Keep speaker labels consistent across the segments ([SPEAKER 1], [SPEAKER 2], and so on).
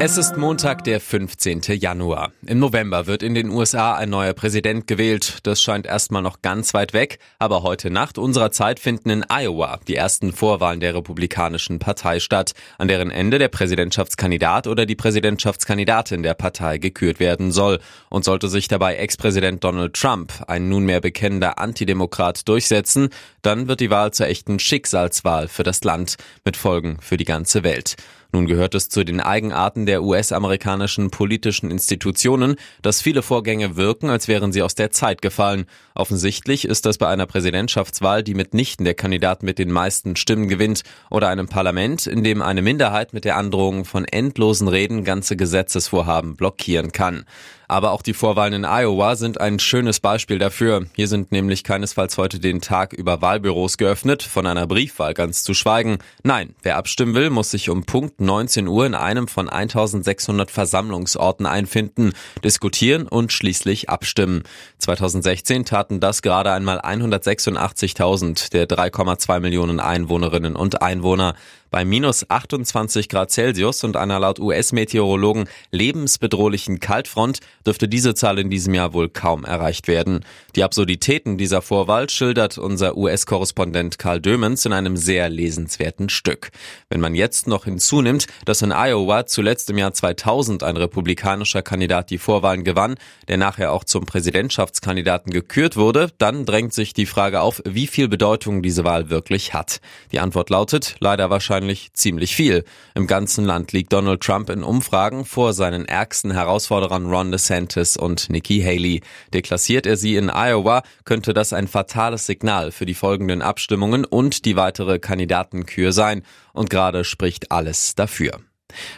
[SPEAKER 1] Es ist Montag, der 15. Januar. Im November wird in den USA ein neuer Präsident gewählt. Das scheint erstmal noch ganz weit weg, aber heute Nacht unserer Zeit finden in Iowa die ersten Vorwahlen der Republikanischen Partei statt, an deren Ende der Präsidentschaftskandidat oder die Präsidentschaftskandidatin der Partei gekürt werden soll. Und sollte sich dabei Ex-Präsident Donald Trump, ein nunmehr bekennender Antidemokrat, durchsetzen, dann wird die Wahl zur echten Schicksalswahl für das Land mit Folgen für die ganze Welt. Nun gehört es zu den Eigenarten der US-amerikanischen politischen Institutionen, dass viele Vorgänge wirken, als wären sie aus der Zeit gefallen. Offensichtlich ist das bei einer Präsidentschaftswahl, die mitnichten der Kandidat mit den meisten Stimmen gewinnt, oder einem Parlament, in dem eine Minderheit mit der Androhung von endlosen Reden ganze Gesetzesvorhaben blockieren kann. Aber auch die Vorwahlen in Iowa sind ein schönes Beispiel dafür. Hier sind nämlich keinesfalls heute den Tag über Wahlbüros geöffnet, von einer Briefwahl ganz zu schweigen. Nein, wer abstimmen will, muss sich um Punkt 19 Uhr in einem von 1600 Versammlungsorten einfinden, diskutieren und schließlich abstimmen. 2016 taten das gerade einmal 186.000 der 3,2 Millionen Einwohnerinnen und Einwohner bei minus 28 Grad Celsius und einer laut US-Meteorologen lebensbedrohlichen Kaltfront dürfte diese Zahl in diesem Jahr wohl kaum erreicht werden. Die Absurditäten dieser Vorwahl schildert unser US-Korrespondent Karl Dömens in einem sehr lesenswerten Stück. Wenn man jetzt noch hinzunimmt, dass in Iowa zuletzt im Jahr 2000 ein republikanischer Kandidat die Vorwahlen gewann, der nachher auch zum Präsidentschaftskandidaten gekürt wurde, dann drängt sich die Frage auf, wie viel Bedeutung diese Wahl wirklich hat. Die Antwort lautet leider wahrscheinlich wahrscheinlich ziemlich viel. Im ganzen Land liegt Donald Trump in Umfragen vor seinen ärgsten Herausforderern Ron DeSantis und Nikki Haley. Deklassiert er sie in Iowa, könnte das ein fatales Signal für die folgenden Abstimmungen und die weitere Kandidatenkür sein. Und gerade spricht alles dafür.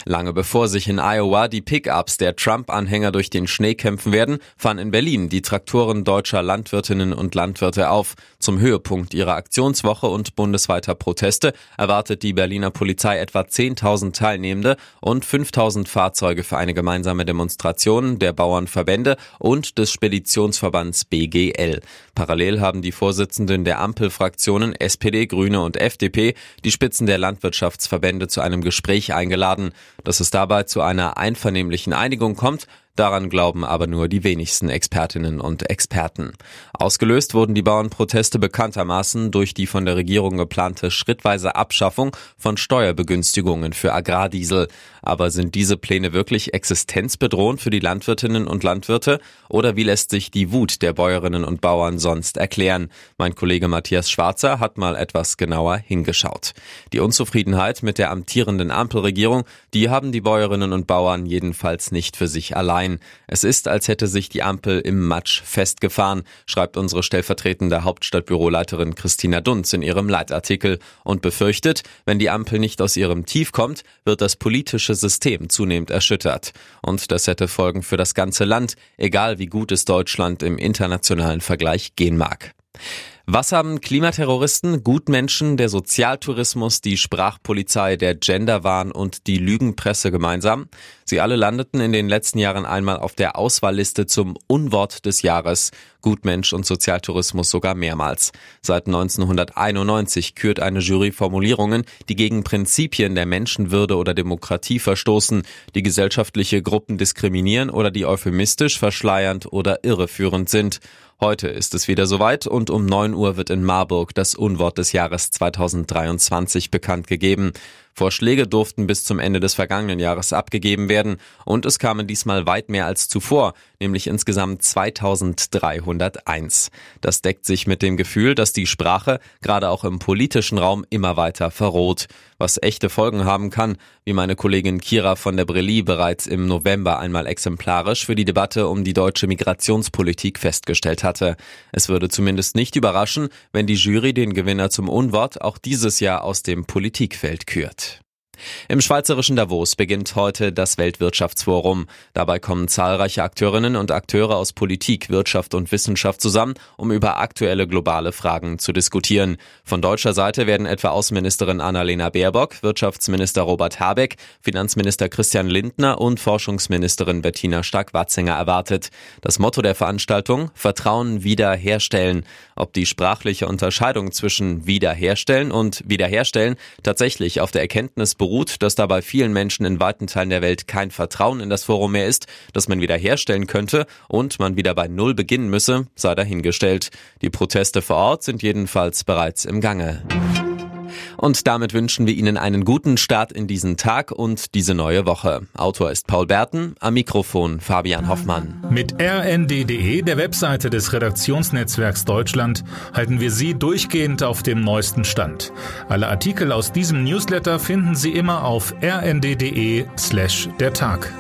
[SPEAKER 1] Lange bevor sich in Iowa die Pickups der Trump-Anhänger durch den Schnee kämpfen werden, fahren in Berlin die Traktoren deutscher Landwirtinnen und Landwirte auf. Zum Höhepunkt ihrer Aktionswoche und bundesweiter Proteste erwartet die Berliner Polizei etwa 10.000 Teilnehmende und 5.000 Fahrzeuge für eine gemeinsame Demonstration der Bauernverbände und des Speditionsverbands BGL. Parallel haben die Vorsitzenden der Ampelfraktionen SPD, Grüne und FDP die Spitzen der Landwirtschaftsverbände zu einem Gespräch eingeladen dass es dabei zu einer einvernehmlichen Einigung kommt, Daran glauben aber nur die wenigsten Expertinnen und Experten. Ausgelöst wurden die Bauernproteste bekanntermaßen durch die von der Regierung geplante schrittweise Abschaffung von Steuerbegünstigungen für Agrardiesel. Aber sind diese Pläne wirklich existenzbedrohend für die Landwirtinnen und Landwirte? Oder wie lässt sich die Wut der Bäuerinnen und Bauern sonst erklären? Mein Kollege Matthias Schwarzer hat mal etwas genauer hingeschaut. Die Unzufriedenheit mit der amtierenden Ampelregierung, die haben die Bäuerinnen und Bauern jedenfalls nicht für sich allein ein. Es ist, als hätte sich die Ampel im Matsch festgefahren, schreibt unsere stellvertretende Hauptstadtbüroleiterin Christina Dunz in ihrem Leitartikel und befürchtet, wenn die Ampel nicht aus ihrem Tief kommt, wird das politische System zunehmend erschüttert. Und das hätte Folgen für das ganze Land, egal wie gut es Deutschland im internationalen Vergleich gehen mag. Was haben Klimaterroristen, Gutmenschen, der Sozialtourismus, die Sprachpolizei, der Genderwahn und die Lügenpresse gemeinsam? Sie alle landeten in den letzten Jahren einmal auf der Auswahlliste zum Unwort des Jahres. Gutmensch und Sozialtourismus sogar mehrmals. Seit 1991 kürt eine Jury Formulierungen, die gegen Prinzipien der Menschenwürde oder Demokratie verstoßen, die gesellschaftliche Gruppen diskriminieren oder die euphemistisch, verschleiernd oder irreführend sind. Heute ist es wieder soweit und um 9 Uhr wird in Marburg das Unwort des Jahres 2023 bekannt gegeben. Vorschläge durften bis zum Ende des vergangenen Jahres abgegeben werden und es kamen diesmal weit mehr als zuvor, nämlich insgesamt 2301. Das deckt sich mit dem Gefühl, dass die Sprache gerade auch im politischen Raum immer weiter verroht, was echte Folgen haben kann, wie meine Kollegin Kira von der Brilli bereits im November einmal exemplarisch für die Debatte um die deutsche Migrationspolitik festgestellt hatte. Es würde zumindest nicht überraschen, wenn die Jury den Gewinner zum Unwort auch dieses Jahr aus dem Politikfeld kürt. Im schweizerischen Davos beginnt heute das Weltwirtschaftsforum. Dabei kommen zahlreiche Akteurinnen und Akteure aus Politik, Wirtschaft und Wissenschaft zusammen, um über aktuelle globale Fragen zu diskutieren. Von deutscher Seite werden etwa Außenministerin Annalena Baerbock, Wirtschaftsminister Robert Habeck, Finanzminister Christian Lindner und Forschungsministerin Bettina Stark-Watzinger erwartet. Das Motto der Veranstaltung Vertrauen wiederherstellen. Ob die sprachliche Unterscheidung zwischen wiederherstellen und wiederherstellen tatsächlich auf der Erkenntnis beruht, dass dabei vielen Menschen in weiten Teilen der Welt kein Vertrauen in das Forum mehr ist, das man wieder herstellen könnte und man wieder bei Null beginnen müsse, sei dahingestellt. Die Proteste vor Ort sind jedenfalls bereits im Gange. Und damit wünschen wir Ihnen einen guten Start in diesen Tag und diese neue Woche. Autor ist Paul Berten, am Mikrofon Fabian Hoffmann.
[SPEAKER 2] Mit rnd.de, der Webseite des Redaktionsnetzwerks Deutschland, halten wir Sie durchgehend auf dem neuesten Stand. Alle Artikel aus diesem Newsletter finden Sie immer auf rnd.de slash der Tag.